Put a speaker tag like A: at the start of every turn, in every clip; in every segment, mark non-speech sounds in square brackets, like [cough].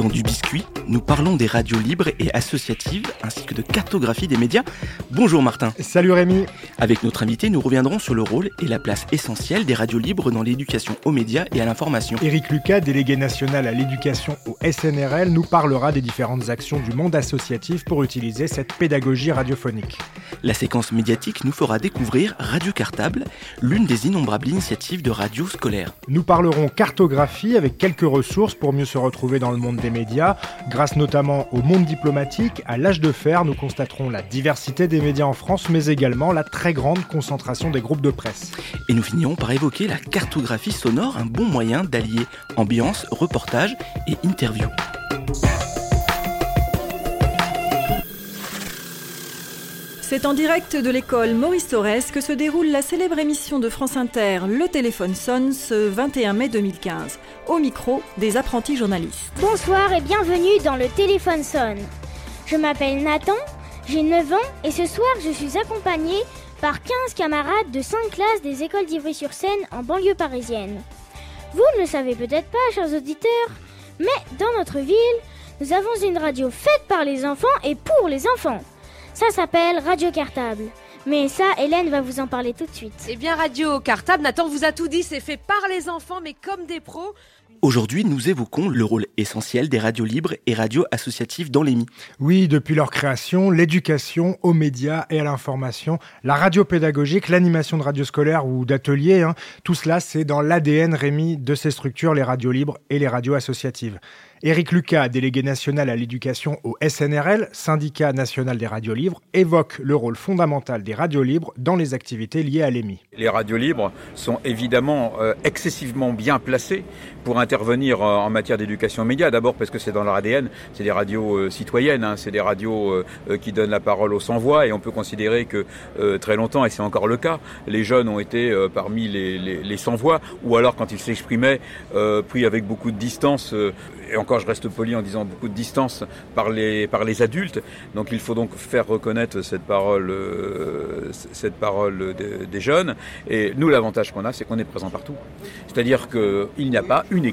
A: dans Du Biscuit, nous parlons des radios libres et associatives ainsi que de cartographie des médias. Bonjour Martin.
B: Salut Rémi.
A: Avec notre invité, nous reviendrons sur le rôle et la place essentielle des radios libres dans l'éducation aux médias et à l'information.
B: Éric Lucas, délégué national à l'éducation au SNRL, nous parlera des différentes actions du monde associatif pour utiliser cette pédagogie radiophonique.
A: La séquence médiatique nous fera découvrir Radio Cartable, l'une des innombrables initiatives de radio scolaire.
B: Nous parlerons cartographie avec quelques ressources pour mieux se retrouver dans le monde des médias. Grâce notamment au monde diplomatique, à l'âge de fer, nous constaterons la diversité des médias en France, mais également la très grande concentration des groupes de presse.
A: Et nous finirons par évoquer la cartographie sonore, un bon moyen d'allier ambiance, reportage et interview.
C: C'est en direct de l'école Maurice Torres que se déroule la célèbre émission de France Inter Le téléphone sonne ce 21 mai 2015. Au micro des apprentis journalistes.
D: Bonsoir et bienvenue dans le téléphone sonne. Je m'appelle Nathan, j'ai 9 ans et ce soir je suis accompagné par 15 camarades de 5 classes des écoles d'Ivry-sur-Seine en banlieue parisienne. Vous ne le savez peut-être pas, chers auditeurs, mais dans notre ville, nous avons une radio faite par les enfants et pour les enfants. Ça s'appelle Radio Cartable. Mais ça, Hélène va vous en parler tout de suite.
E: Eh bien, Radio Cartable, Nathan vous a tout dit, c'est fait par les enfants, mais comme des pros.
A: Aujourd'hui, nous évoquons le rôle essentiel des radios libres et radios associatives dans l'EMI.
B: Oui, depuis leur création, l'éducation aux médias et à l'information, la radio pédagogique, l'animation de radio scolaire ou d'ateliers, hein, tout cela c'est dans l'ADN Rémi de ces structures, les radios libres et les radios associatives. Éric Lucas, délégué national à l'éducation au SNRL, syndicat national des radios libres, évoque le rôle fondamental des radios libres dans les activités liées à l'EMI.
F: Les radios libres sont évidemment euh, excessivement bien placées pour intervenir euh, en matière d'éducation aux médias. D'abord parce que c'est dans leur ADN, c'est des radios euh, citoyennes, hein, c'est des radios euh, qui donnent la parole aux sans-voix et on peut considérer que très longtemps, et c'est encore le cas, les jeunes ont été parmi les, sans-voix ou alors quand ils s'exprimaient pris avec beaucoup de distance et encore je reste poli en disant beaucoup de distance par les, par les adultes. Donc il faut donc faire reconnaître cette parole, cette parole des, des jeunes. Et nous, l'avantage qu'on a, c'est qu'on est présent partout. C'est-à-dire qu'il n'y a pas une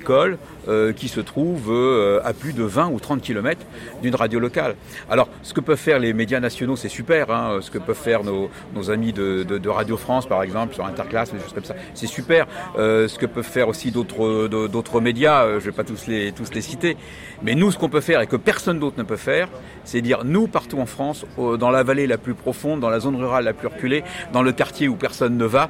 F: euh, qui se trouve euh, à plus de 20 ou 30 kilomètres d'une radio locale. Alors, ce que peuvent faire les médias nationaux, c'est super. Hein, ce que peuvent faire nos, amis de, Radio France, par exemple, sur Interclasse, des choses comme ça, c'est super. Euh, ce que peuvent faire aussi d'autres d'autres médias, je ne vais pas tous les, tous les citer. Mais nous, ce qu'on peut faire et que personne d'autre ne peut faire, c'est dire nous, partout en France, dans la vallée la plus profonde, dans la zone rurale la plus reculée, dans le quartier où personne ne va,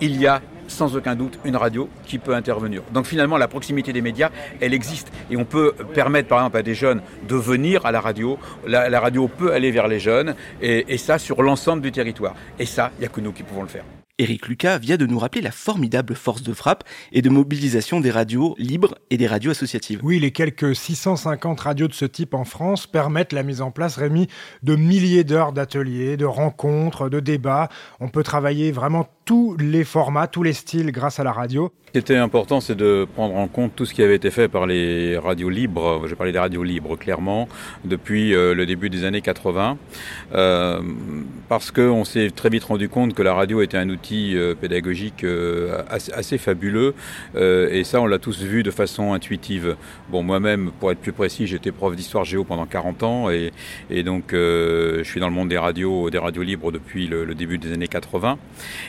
F: il y a sans aucun doute une radio qui peut intervenir. Donc finalement, la proximité des médias, elle existe. Et on peut permettre par exemple à des jeunes de venir à la radio. La, la radio peut aller vers les jeunes, et, et ça sur l'ensemble du territoire. Et ça, il n'y a que nous qui pouvons le faire.
A: Éric Lucas vient de nous rappeler la formidable force de frappe et de mobilisation des radios libres et des radios associatives.
B: Oui, les quelques 650 radios de ce type en France permettent la mise en place, Rémi, de milliers d'heures d'ateliers, de rencontres, de débats. On peut travailler vraiment tous les formats, tous les styles grâce à la radio.
F: Ce qui était important, c'est de prendre en compte tout ce qui avait été fait par les radios libres. J'ai parlé des radios libres, clairement, depuis euh, le début des années 80, euh, parce qu'on s'est très vite rendu compte que la radio était un outil euh, pédagogique assez, fabuleux, et ça, on l'a tous vu de façon intuitive. Bon, moi-même, pour être plus précis, j'étais prof d'histoire géo pendant 40 ans, et, donc je suis dans le monde des radios, des radios libres depuis le, début des années 80,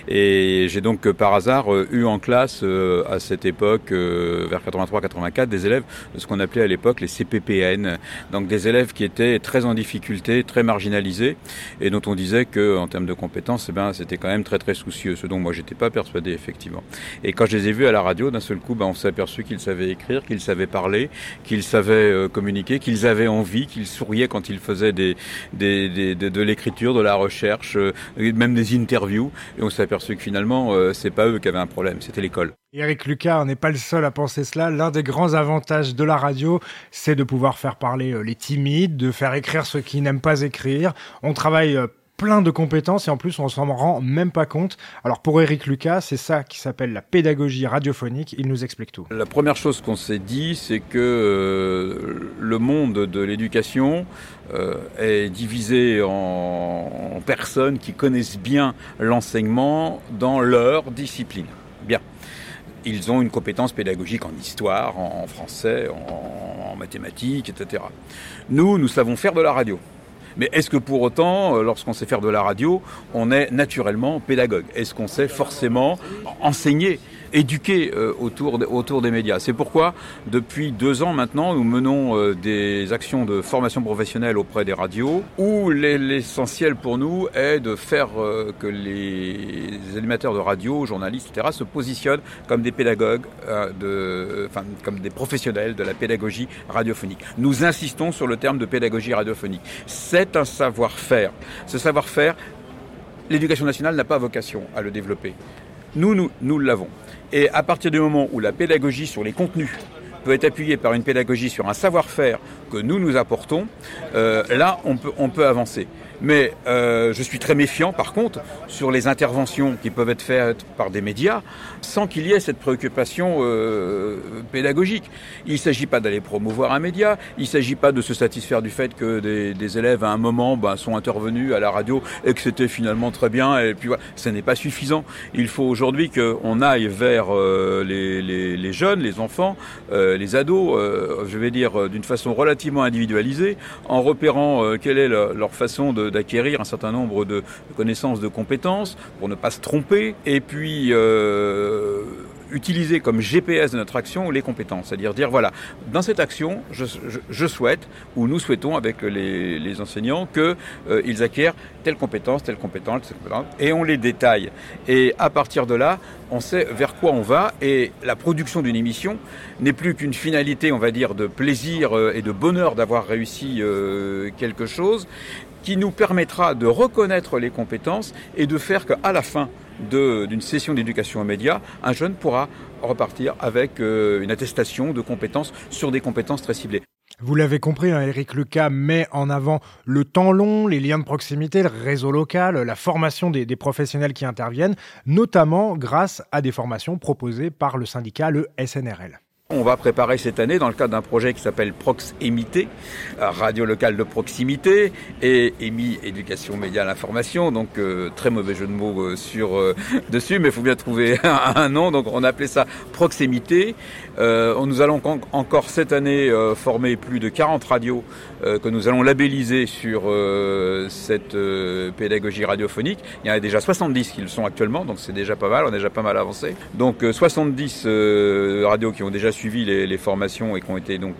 F: et j'ai donc par hasard eu en classe à cette époque, euh, vers 83-84, des élèves de ce qu'on appelait à l'époque les CPPN, donc des élèves qui étaient très en difficulté, très marginalisés, et dont on disait que en termes de compétences, eh ben, c'était quand même très très soucieux, ce dont moi j'étais pas persuadé effectivement. Et quand je les ai vus à la radio, d'un seul coup, ben, on s'est aperçu qu'ils savaient écrire, qu'ils savaient parler, qu'ils savaient euh, communiquer, qu'ils avaient envie, qu'ils souriaient quand ils faisaient des de l'écriture, de la recherche, euh, même des interviews, et on s'est aperçu finalement, euh, c'est pas eux qui avaient un problème, c'était l'école.
B: Eric Lucas n'est pas le seul à penser cela. L'un des grands avantages de la radio, c'est de pouvoir faire parler euh, les timides, de faire écrire ceux qui n'aiment pas écrire. On travaille euh, plein de compétences et en plus on s'en rend même pas compte. Alors pour Eric Lucas, c'est ça qui s'appelle la pédagogie radiophonique, il nous explique tout.
F: La première chose qu'on s'est dit, c'est que euh, le monde de l'éducation euh, est divisé en, personnes qui connaissent bien l'enseignement dans leur discipline. Bien. Ils ont une compétence pédagogique en histoire, en français, en mathématiques, etc. Nous, nous savons faire de la radio. Mais est-ce que pour autant, euh, lorsqu'on sait faire de la radio, on est naturellement pédagogue? Est-ce qu'on sait forcément enseigner? Éduquer euh, autour, des médias. C'est pourquoi, depuis deux ans maintenant, nous menons euh, des actions de formation professionnelle auprès des radios, où l'essentiel pour nous est de faire euh, que les animateurs de radio, journalistes, etc., se positionnent comme des pédagogues, de, enfin, comme des professionnels de la pédagogie radiophonique. Nous insistons sur le terme de pédagogie radiophonique. C'est un savoir-faire. Ce savoir-faire, l'éducation nationale n'a pas vocation à le développer. Nous, nous, nous l'avons. Et à partir du moment où la pédagogie sur les contenus peut être appuyée par une pédagogie sur un savoir-faire que nous nous apportons, euh, là on peut, on peut avancer. Mais euh, je suis très méfiant, par contre, sur les interventions qui peuvent être faites par des médias sans qu'il y ait cette préoccupation euh, pédagogique. Il ne s'agit pas d'aller promouvoir un média, il ne s'agit pas de se satisfaire du fait que des, élèves, à un moment, ben, sont intervenus à la radio et que c'était finalement très bien. Et puis voilà, ce n'est pas suffisant. Il faut aujourd'hui qu'on aille vers euh, les, jeunes, les enfants, euh, les ados, euh, je vais dire d'une façon relativement individualisée, en repérant quelle est leur façon de d'acquérir un certain nombre de connaissances, de compétences, pour ne pas se tromper, et puis euh, utiliser comme GPS de notre action les compétences. C'est-à-dire dire, voilà, dans cette action, je, souhaite, ou nous souhaitons avec les, enseignants, qu'ils euh, acquièrent telle compétence, telle compétence, telle compétence, et on les détaille. Et à partir de là, on sait vers quoi on va, et la production d'une émission n'est plus qu'une finalité, on va dire, de plaisir euh, et de bonheur d'avoir réussi quelque chose, qui nous permettra de reconnaître les compétences et de faire qu'à la fin d'une session d'éducation aux médias, un jeune pourra repartir avec euh, une attestation de compétences sur des compétences très ciblées.
B: Vous l'avez compris, hein, Eric Lucas met en avant le temps long, les liens de proximité, le réseau local, la formation des, professionnels qui interviennent, notamment grâce à des formations proposées par le syndicat, le SNRL.
F: On va préparer cette année dans le cadre d'un projet qui s'appelle Proximité, radio locale de proximité, et EMI Éducation Média l'Information, donc euh, très mauvais jeu de mots euh, sur euh, [laughs] dessus, mais il faut bien trouver [laughs] un, nom, donc on a appelé ça Proximité. Euh, nous allons encore cette année euh, former plus de 40 radios euh, que nous allons labelliser sur cette pédagogie radiophonique. Il y en a déjà 70 qui le sont actuellement, donc c'est déjà pas mal, on est déjà pas mal avancé. Donc 70 radios qui ont déjà suivi les, les, formations et qui ont été donc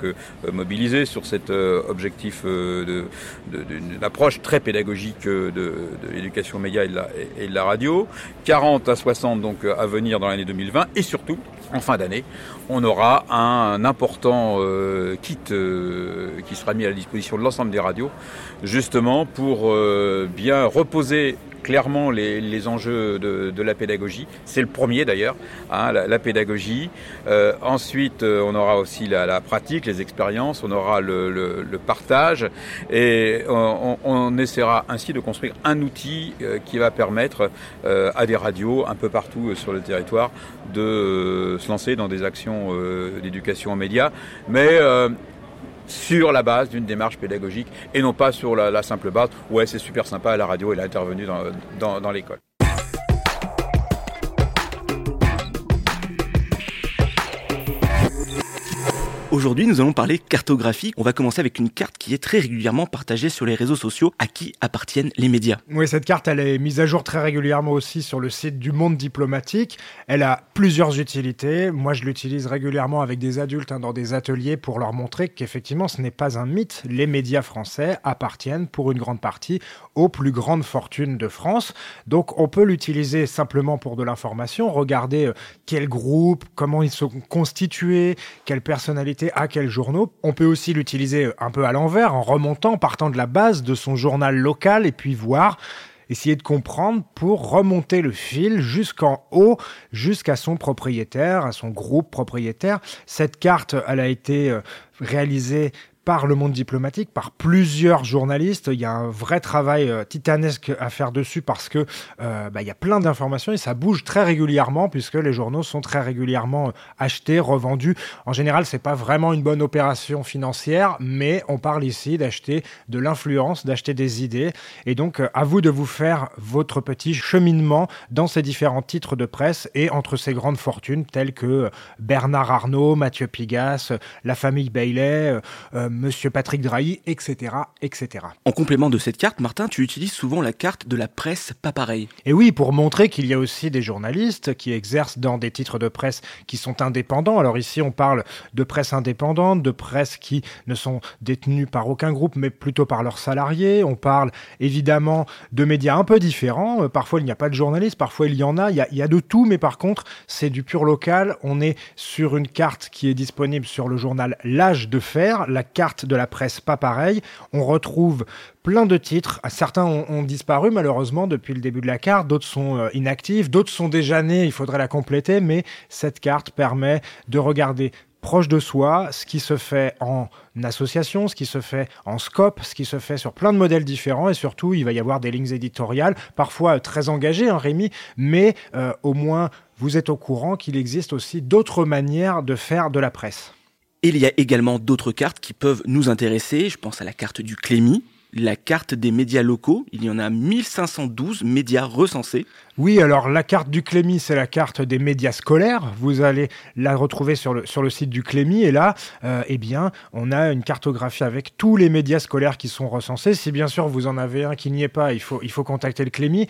F: mobilisées sur cet objectif d'une approche très pédagogique de, de l'éducation média et de, la, et de la radio. 40 à 60 donc à venir dans l'année 2020 et surtout en fin d'année, on aura un important euh, kit euh, qui sera mis à la disposition de l'ensemble des radios, justement pour euh, bien reposer clairement les, les enjeux de, de, la pédagogie. C'est le premier d'ailleurs, hein, la, pédagogie. Euh, ensuite, euh, on aura aussi la, la, pratique, les expériences, on aura le, le, partage et on, essaiera ainsi de construire un outil euh, qui va permettre à des radios un peu partout sur le territoire de se lancer dans des actions d'éducation aux médias. Mais sur la base d'une démarche pédagogique et non pas sur la, simple base ouais c'est super sympa la radio il a intervenu dans, dans, dans l'école.
A: Aujourd'hui, nous allons parler cartographie. On va commencer avec une carte qui est très régulièrement partagée sur les réseaux sociaux à qui appartiennent les médias?
B: Oui, cette carte, elle est mise à jour très régulièrement aussi sur le site du Monde diplomatique. Elle a plusieurs utilités. Moi, je l'utilise régulièrement avec des adultes hein, dans des ateliers pour leur montrer qu'effectivement, ce n'est pas un mythe. Les médias français appartiennent pour une grande partie aux plus grandes fortunes de France. Donc, on peut l'utiliser simplement pour de l'information, regarder euh, quel groupe, comment ils sont constitués, quelle à quels journaux. On peut aussi l'utiliser un peu à l'envers, en remontant, partant de la base de son journal local, et puis voir essayer de comprendre pour remonter le fil jusqu'en haut, jusqu'à son propriétaire, à son groupe propriétaire. Cette carte, elle a été euh, réalisée par le monde diplomatique, par plusieurs journalistes. Il y a un vrai travail euh, titanesque à faire dessus parce que euh, bah, il y a plein d'informations et ça bouge très régulièrement puisque les journaux sont très régulièrement euh, achetés, revendus. En général, c'est pas vraiment une bonne opération financière, mais on parle ici d'acheter de l'influence, d'acheter des idées. Et donc, à vous de vous faire votre petit cheminement dans ces différents titres de presse et entre ces grandes fortunes telles que Bernard Arnault, Mathieu Pigas, la famille Bailey. Monsieur Patrick Drahi, etc., etc.
A: En complément de cette carte, Martin, tu utilises souvent la carte de la presse pas pareil.
B: Et oui, pour montrer qu'il y a aussi des journalistes qui exercent dans des titres de presse qui sont indépendants. Alors ici, on parle de presse indépendante, de presse qui ne sont détenues par aucun groupe, mais plutôt par leurs salariés. On parle évidemment de médias un peu différents. Euh, parfois, il n'y a pas de journalistes, parfois il y en a. Il y a, il y a de tout, mais par contre, c'est du pur local. On est sur une carte qui est disponible sur le journal L'âge de fer, la carte de la presse pas pareil. On retrouve plein de titres. Certains ont, disparu malheureusement depuis le début de la carte, d'autres sont euh, inactifs, d'autres sont déjà nés, il faudrait la compléter, mais cette carte permet de regarder proche de soi, ce qui se fait en association, ce qui se fait en scope, ce qui se fait sur plein de modèles différents et surtout il va y avoir des lignes éditoriales, parfois très engagées, hein, Rémi, mais euh, au moins vous êtes au courant qu'il existe aussi d'autres manières de faire de la presse.
A: Il y a également d'autres cartes qui peuvent nous intéresser. Je pense à la carte du Clémy, la carte des médias locaux. Il y en a 1512 médias recensés.
B: Oui, alors la carte du Clémy, c'est la carte des médias scolaires. Vous allez la retrouver sur le, sur le site du Clémy. Et là, euh, eh bien, on a une cartographie avec tous les médias scolaires qui sont recensés. Si bien sûr vous en avez un qui n'y est pas, il faut, il faut contacter le Clémy.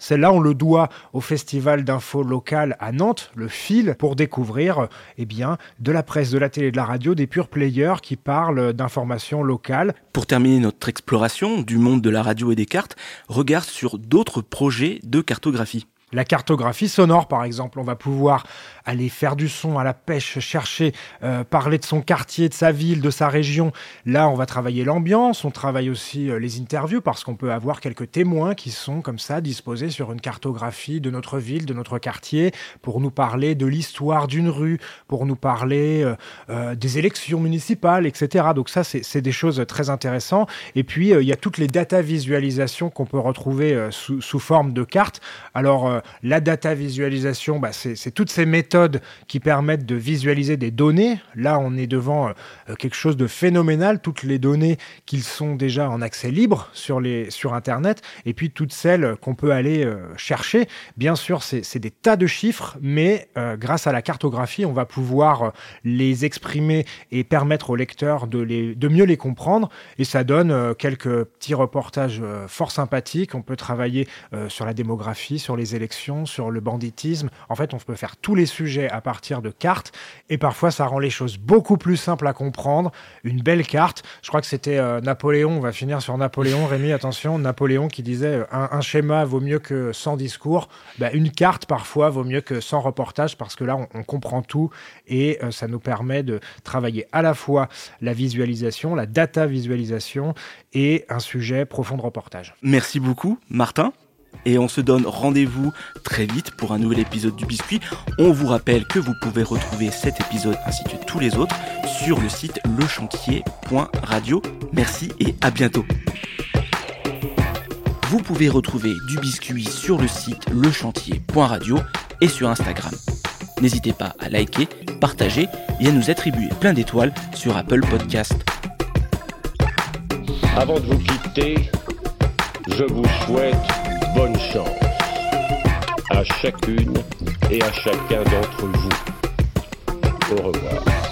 B: Celle-là, on le doit au Festival d'info local à Nantes, le FIL, pour découvrir eh bien, de la presse, de la télé, de la radio, des purs players qui parlent d'informations locales.
A: Pour terminer notre exploration du monde de la radio et des cartes, regarde sur d'autres projets de cartographie.
B: La cartographie sonore, par exemple, on va pouvoir aller faire du son à la pêche, chercher, euh, parler de son quartier, de sa ville, de sa région. Là, on va travailler l'ambiance, on travaille aussi euh, les interviews parce qu'on peut avoir quelques témoins qui sont comme ça disposés sur une cartographie de notre ville, de notre quartier, pour nous parler de l'histoire d'une rue, pour nous parler euh, des élections municipales, etc. Donc ça, c'est des choses très intéressantes. Et puis, il y a toutes les data visualisations qu'on peut retrouver sous, sous, forme de cartes. Alors, la data visualisation, bah, c'est toutes ces méthodes qui permettent de visualiser des données. Là, on est devant euh, quelque chose de phénoménal, toutes les données qui sont déjà en accès libre sur, les, sur Internet, et puis toutes celles qu'on peut aller euh, chercher. Bien sûr, c'est des tas de chiffres, mais euh, grâce à la cartographie, on va pouvoir les exprimer et permettre aux lecteurs de, les, de mieux les comprendre. Et ça donne quelques petits reportages fort sympathiques. On peut travailler sur la démographie, sur les élections sur le banditisme. En fait, on peut faire tous les sujets à partir de cartes et parfois ça rend les choses beaucoup plus simples à comprendre. Une belle carte. Je crois que c'était euh, Napoléon. On va finir sur Napoléon. Rémi, [laughs] attention, Napoléon qui disait euh, un, schéma vaut mieux que 100 discours. Bah, une carte parfois vaut mieux que 100 reportages parce que là, on, comprend tout et euh, ça nous permet de travailler à la fois la visualisation, la data visualisation et un sujet profond de reportage.
A: Merci beaucoup, Martin et on se donne rendez-vous très vite pour un nouvel épisode du biscuit. On vous rappelle que vous pouvez retrouver cet épisode ainsi que tous les autres sur le site lechantier.radio. Merci et à bientôt. Vous pouvez retrouver du biscuit sur le site lechantier.radio et sur Instagram. N'hésitez pas à liker, partager et à nous attribuer plein d'étoiles sur Apple Podcast.
G: Avant de vous quitter, je vous souhaite bonne chance à chacune et à chacun d'entre vous. Au revoir.